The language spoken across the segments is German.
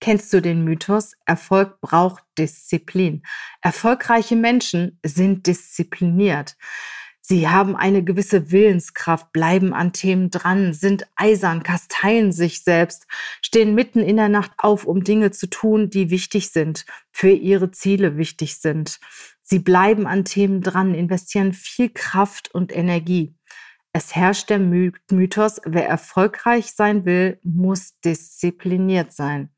Kennst du den Mythos? Erfolg braucht Disziplin. Erfolgreiche Menschen sind diszipliniert. Sie haben eine gewisse Willenskraft, bleiben an Themen dran, sind eisern, kasteien sich selbst, stehen mitten in der Nacht auf, um Dinge zu tun, die wichtig sind, für ihre Ziele wichtig sind. Sie bleiben an Themen dran, investieren viel Kraft und Energie. Es herrscht der Mythos, wer erfolgreich sein will, muss diszipliniert sein.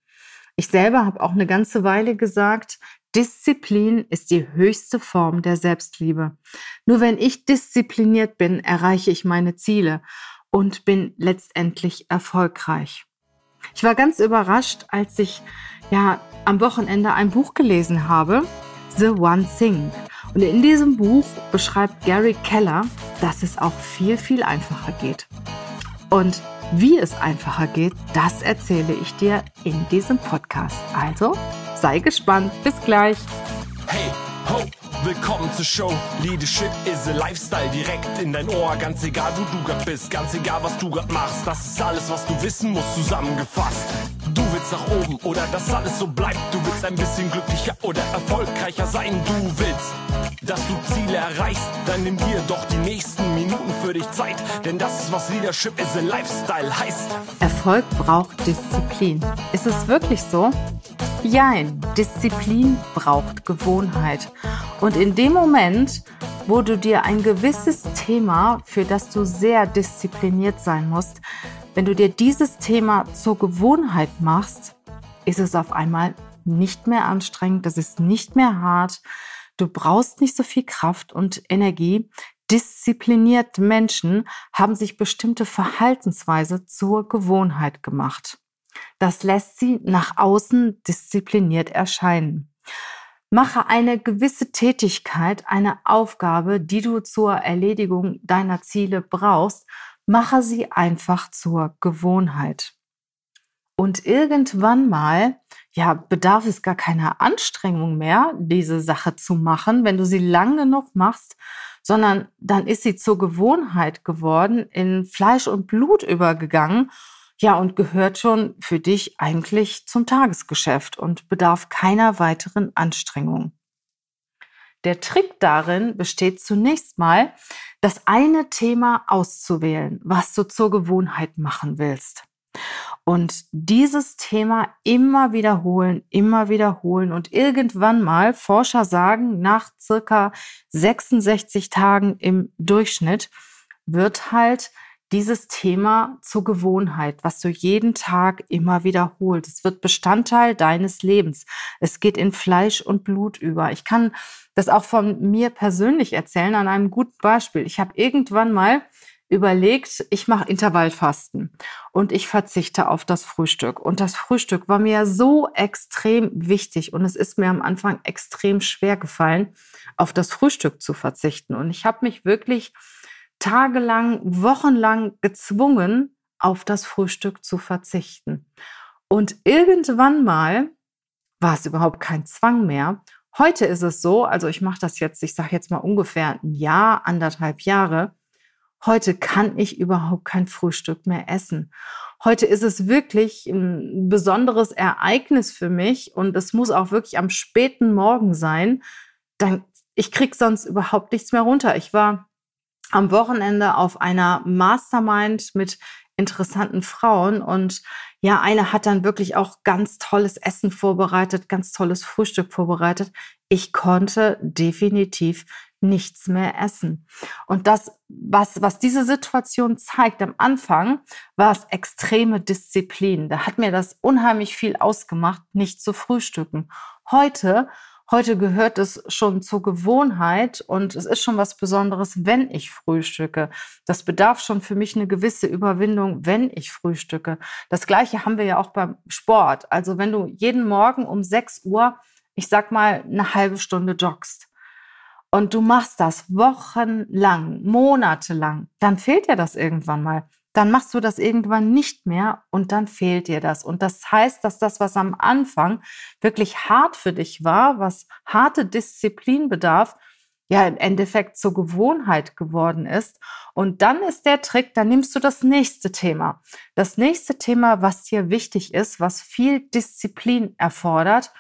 Ich selber habe auch eine ganze Weile gesagt, Disziplin ist die höchste Form der Selbstliebe. Nur wenn ich diszipliniert bin, erreiche ich meine Ziele und bin letztendlich erfolgreich. Ich war ganz überrascht, als ich ja am Wochenende ein Buch gelesen habe, The One Thing. Und in diesem Buch beschreibt Gary Keller, dass es auch viel, viel einfacher geht. Und wie es einfacher geht, das erzähle ich dir in diesem Podcast. Also sei gespannt. Bis gleich. Hey, ho, willkommen zur Show. Leadership is a Lifestyle direkt in dein Ohr. Ganz egal, wo du grad bist, ganz egal, was du grad machst. Das ist alles, was du wissen musst, zusammengefasst. Du willst nach oben oder dass alles so bleibt. Du willst ein bisschen glücklicher oder erfolgreicher sein. Du willst, dass du Ziele erreichst. Dann nimm dir doch die nächsten Minuten für dich Zeit. Denn das ist, was Leadership is a Lifestyle heißt. Erfolg braucht Disziplin. Ist es wirklich so? Jein, Disziplin braucht Gewohnheit. Und in dem Moment, wo du dir ein gewisses Thema, für das du sehr diszipliniert sein musst, wenn du dir dieses Thema zur Gewohnheit machst, ist es auf einmal nicht mehr anstrengend, das ist nicht mehr hart, du brauchst nicht so viel Kraft und Energie. Disziplinierte Menschen haben sich bestimmte Verhaltensweise zur Gewohnheit gemacht. Das lässt sie nach außen diszipliniert erscheinen. Mache eine gewisse Tätigkeit, eine Aufgabe, die du zur Erledigung deiner Ziele brauchst, mache sie einfach zur Gewohnheit. Und irgendwann mal, ja, bedarf es gar keiner Anstrengung mehr, diese Sache zu machen, wenn du sie lang genug machst, sondern dann ist sie zur Gewohnheit geworden, in Fleisch und Blut übergegangen ja, und gehört schon für dich eigentlich zum Tagesgeschäft und bedarf keiner weiteren Anstrengung. Der Trick darin besteht zunächst mal, das eine Thema auszuwählen, was du zur Gewohnheit machen willst. Und dieses Thema immer wiederholen, immer wiederholen und irgendwann mal, Forscher sagen, nach circa 66 Tagen im Durchschnitt, wird halt dieses Thema zur Gewohnheit, was du jeden Tag immer wiederholst. Es wird Bestandteil deines Lebens. Es geht in Fleisch und Blut über. Ich kann das auch von mir persönlich erzählen an einem guten Beispiel. Ich habe irgendwann mal überlegt, ich mache Intervallfasten und ich verzichte auf das Frühstück. Und das Frühstück war mir so extrem wichtig und es ist mir am Anfang extrem schwer gefallen, auf das Frühstück zu verzichten. Und ich habe mich wirklich tagelang, wochenlang gezwungen, auf das Frühstück zu verzichten. Und irgendwann mal war es überhaupt kein Zwang mehr. Heute ist es so, also ich mache das jetzt, ich sage jetzt mal ungefähr ein Jahr, anderthalb Jahre. Heute kann ich überhaupt kein Frühstück mehr essen. Heute ist es wirklich ein besonderes Ereignis für mich und es muss auch wirklich am späten Morgen sein. Dann, ich krieg sonst überhaupt nichts mehr runter. Ich war am Wochenende auf einer Mastermind mit interessanten Frauen und ja, eine hat dann wirklich auch ganz tolles Essen vorbereitet, ganz tolles Frühstück vorbereitet. Ich konnte definitiv nichts mehr essen. Und das, was, was diese Situation zeigt am Anfang, war es extreme Disziplin. Da hat mir das unheimlich viel ausgemacht, nicht zu frühstücken. Heute Heute gehört es schon zur Gewohnheit und es ist schon was Besonderes, wenn ich frühstücke. Das bedarf schon für mich eine gewisse Überwindung, wenn ich frühstücke. Das Gleiche haben wir ja auch beim Sport. Also wenn du jeden Morgen um 6 Uhr, ich sag mal, eine halbe Stunde joggst und du machst das wochenlang, monatelang, dann fehlt dir das irgendwann mal dann machst du das irgendwann nicht mehr und dann fehlt dir das. Und das heißt, dass das, was am Anfang wirklich hart für dich war, was harte Disziplin bedarf, ja im Endeffekt zur Gewohnheit geworden ist. Und dann ist der Trick, dann nimmst du das nächste Thema. Das nächste Thema, was dir wichtig ist, was viel Disziplin erfordert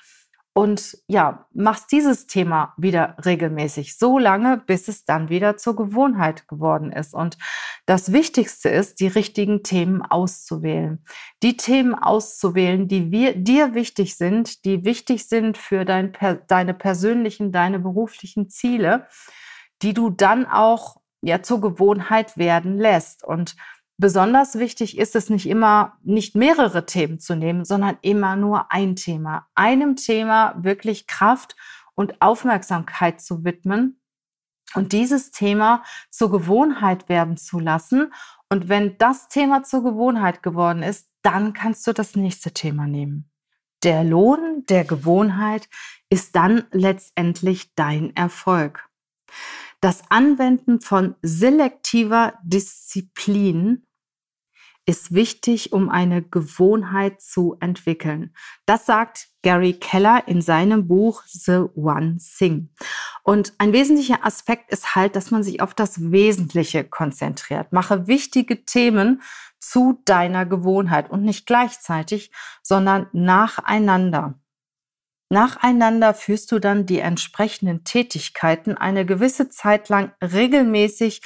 und ja, machst dieses Thema wieder regelmäßig, so lange, bis es dann wieder zur Gewohnheit geworden ist. Und das Wichtigste ist, die richtigen Themen auszuwählen. Die Themen auszuwählen, die wir, dir wichtig sind, die wichtig sind für dein, deine persönlichen, deine beruflichen Ziele, die du dann auch ja zur Gewohnheit werden lässt. Und Besonders wichtig ist es nicht immer, nicht mehrere Themen zu nehmen, sondern immer nur ein Thema. Einem Thema wirklich Kraft und Aufmerksamkeit zu widmen und dieses Thema zur Gewohnheit werden zu lassen. Und wenn das Thema zur Gewohnheit geworden ist, dann kannst du das nächste Thema nehmen. Der Lohn der Gewohnheit ist dann letztendlich dein Erfolg. Das Anwenden von selektiver Disziplin ist wichtig, um eine Gewohnheit zu entwickeln. Das sagt Gary Keller in seinem Buch The One Thing. Und ein wesentlicher Aspekt ist halt, dass man sich auf das Wesentliche konzentriert. Mache wichtige Themen zu deiner Gewohnheit und nicht gleichzeitig, sondern nacheinander. Nacheinander führst du dann die entsprechenden Tätigkeiten eine gewisse Zeit lang regelmäßig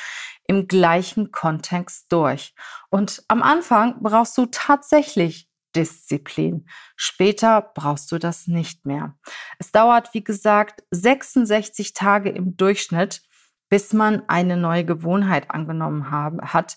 im gleichen Kontext durch. Und am Anfang brauchst du tatsächlich Disziplin. Später brauchst du das nicht mehr. Es dauert, wie gesagt, 66 Tage im Durchschnitt, bis man eine neue Gewohnheit angenommen hat,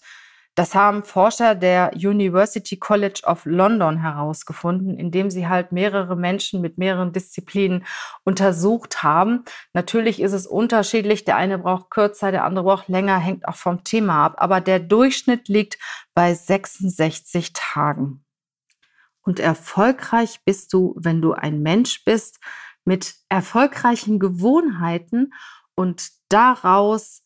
das haben Forscher der University College of London herausgefunden, indem sie halt mehrere Menschen mit mehreren Disziplinen untersucht haben. Natürlich ist es unterschiedlich. Der eine braucht kürzer, der andere braucht länger, hängt auch vom Thema ab. Aber der Durchschnitt liegt bei 66 Tagen. Und erfolgreich bist du, wenn du ein Mensch bist mit erfolgreichen Gewohnheiten und daraus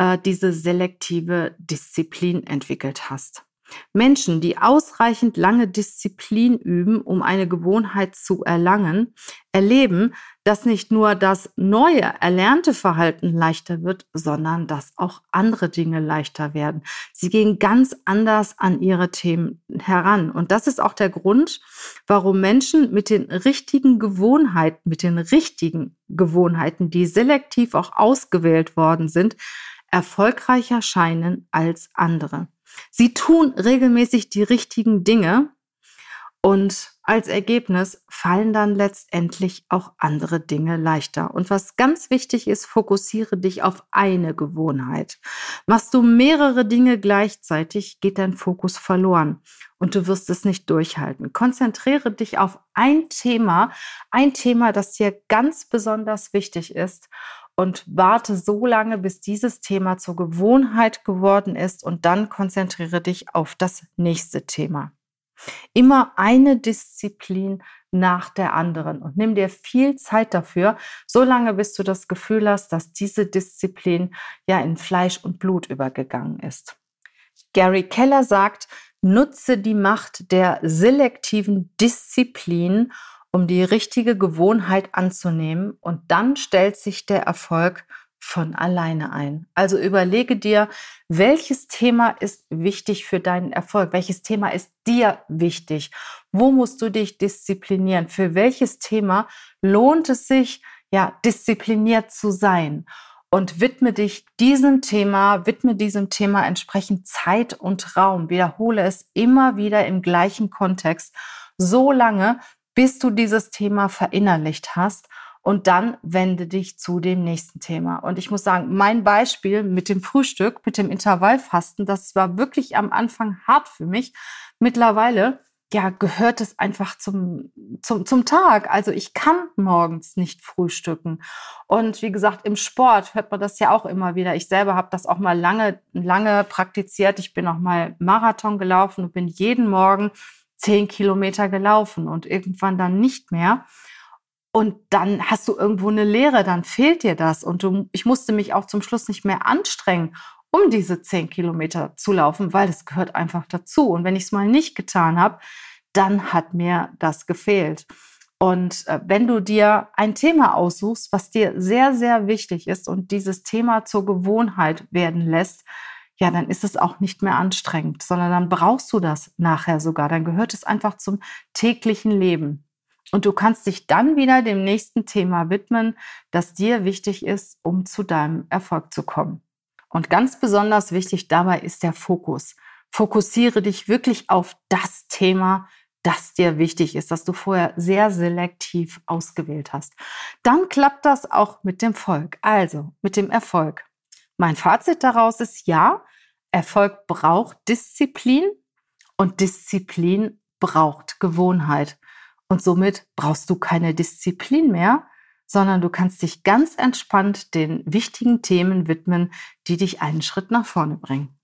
äh, diese selektive Disziplin entwickelt hast. Menschen, die ausreichend lange Disziplin üben, um eine Gewohnheit zu erlangen, erleben, dass nicht nur das neue erlernte Verhalten leichter wird, sondern dass auch andere Dinge leichter werden. Sie gehen ganz anders an ihre Themen heran. Und das ist auch der Grund, warum Menschen mit den richtigen Gewohnheiten, mit den richtigen Gewohnheiten, die selektiv auch ausgewählt worden sind, erfolgreicher scheinen als andere. Sie tun regelmäßig die richtigen Dinge und als Ergebnis fallen dann letztendlich auch andere Dinge leichter. Und was ganz wichtig ist, fokussiere dich auf eine Gewohnheit. Machst du mehrere Dinge gleichzeitig, geht dein Fokus verloren und du wirst es nicht durchhalten. Konzentriere dich auf ein Thema, ein Thema, das dir ganz besonders wichtig ist und warte so lange, bis dieses Thema zur Gewohnheit geworden ist und dann konzentriere dich auf das nächste Thema. Immer eine Disziplin nach der anderen und nimm dir viel Zeit dafür, so lange bis du das Gefühl hast, dass diese Disziplin ja in Fleisch und Blut übergegangen ist. Gary Keller sagt, nutze die Macht der selektiven Disziplin, um die richtige Gewohnheit anzunehmen und dann stellt sich der Erfolg von alleine ein. Also überlege dir, welches Thema ist wichtig für deinen Erfolg? Welches Thema ist dir wichtig? Wo musst du dich disziplinieren? Für welches Thema lohnt es sich, ja, diszipliniert zu sein? Und widme dich diesem Thema, widme diesem Thema entsprechend Zeit und Raum. Wiederhole es immer wieder im gleichen Kontext, so lange, bis du dieses Thema verinnerlicht hast. Und dann wende dich zu dem nächsten Thema. Und ich muss sagen, mein Beispiel mit dem Frühstück, mit dem Intervallfasten, das war wirklich am Anfang hart für mich. Mittlerweile ja, gehört es einfach zum, zum, zum Tag. Also ich kann morgens nicht frühstücken. Und wie gesagt, im Sport hört man das ja auch immer wieder. Ich selber habe das auch mal lange, lange praktiziert. Ich bin auch mal Marathon gelaufen und bin jeden Morgen zehn Kilometer gelaufen und irgendwann dann nicht mehr. Und dann hast du irgendwo eine Leere, dann fehlt dir das. Und du, ich musste mich auch zum Schluss nicht mehr anstrengen, um diese zehn Kilometer zu laufen, weil das gehört einfach dazu. Und wenn ich es mal nicht getan habe, dann hat mir das gefehlt. Und äh, wenn du dir ein Thema aussuchst, was dir sehr, sehr wichtig ist und dieses Thema zur Gewohnheit werden lässt, ja, dann ist es auch nicht mehr anstrengend, sondern dann brauchst du das nachher sogar. Dann gehört es einfach zum täglichen Leben. Und du kannst dich dann wieder dem nächsten Thema widmen, das dir wichtig ist, um zu deinem Erfolg zu kommen. Und ganz besonders wichtig dabei ist der Fokus. Fokussiere dich wirklich auf das Thema, das dir wichtig ist, das du vorher sehr selektiv ausgewählt hast. Dann klappt das auch mit dem Volk, also mit dem Erfolg. Mein Fazit daraus ist ja, Erfolg braucht Disziplin und Disziplin braucht Gewohnheit. Und somit brauchst du keine Disziplin mehr, sondern du kannst dich ganz entspannt den wichtigen Themen widmen, die dich einen Schritt nach vorne bringen.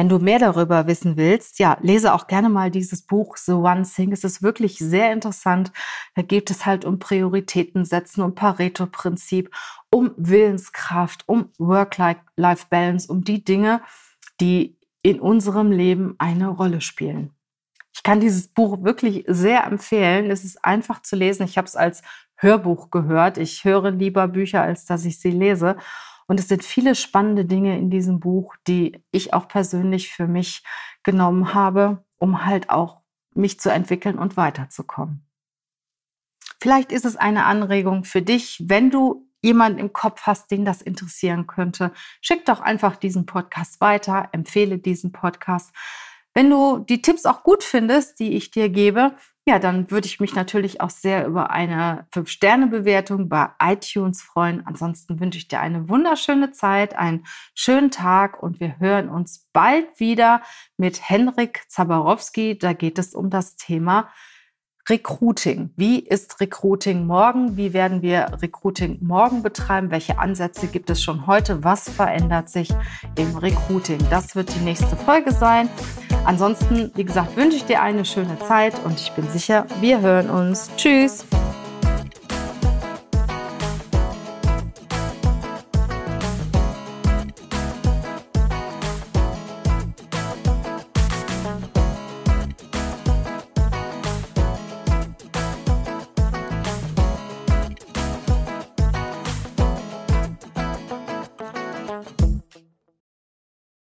Wenn du mehr darüber wissen willst, ja, lese auch gerne mal dieses Buch The One Thing. Es ist wirklich sehr interessant. Da geht es halt um Prioritäten setzen, um Pareto-Prinzip, um Willenskraft, um Work-Life-Balance, um die Dinge, die in unserem Leben eine Rolle spielen. Ich kann dieses Buch wirklich sehr empfehlen. Es ist einfach zu lesen. Ich habe es als Hörbuch gehört. Ich höre lieber Bücher, als dass ich sie lese. Und es sind viele spannende Dinge in diesem Buch, die ich auch persönlich für mich genommen habe, um halt auch mich zu entwickeln und weiterzukommen. Vielleicht ist es eine Anregung für dich, wenn du jemanden im Kopf hast, den das interessieren könnte, schick doch einfach diesen Podcast weiter, empfehle diesen Podcast. Wenn du die Tipps auch gut findest, die ich dir gebe, ja, dann würde ich mich natürlich auch sehr über eine 5-Sterne-Bewertung bei iTunes freuen. Ansonsten wünsche ich dir eine wunderschöne Zeit, einen schönen Tag und wir hören uns bald wieder mit Henrik Zabarowski. Da geht es um das Thema Recruiting. Wie ist Recruiting morgen? Wie werden wir Recruiting morgen betreiben? Welche Ansätze gibt es schon heute? Was verändert sich im Recruiting? Das wird die nächste Folge sein. Ansonsten, wie gesagt, wünsche ich dir eine schöne Zeit und ich bin sicher, wir hören uns. Tschüss!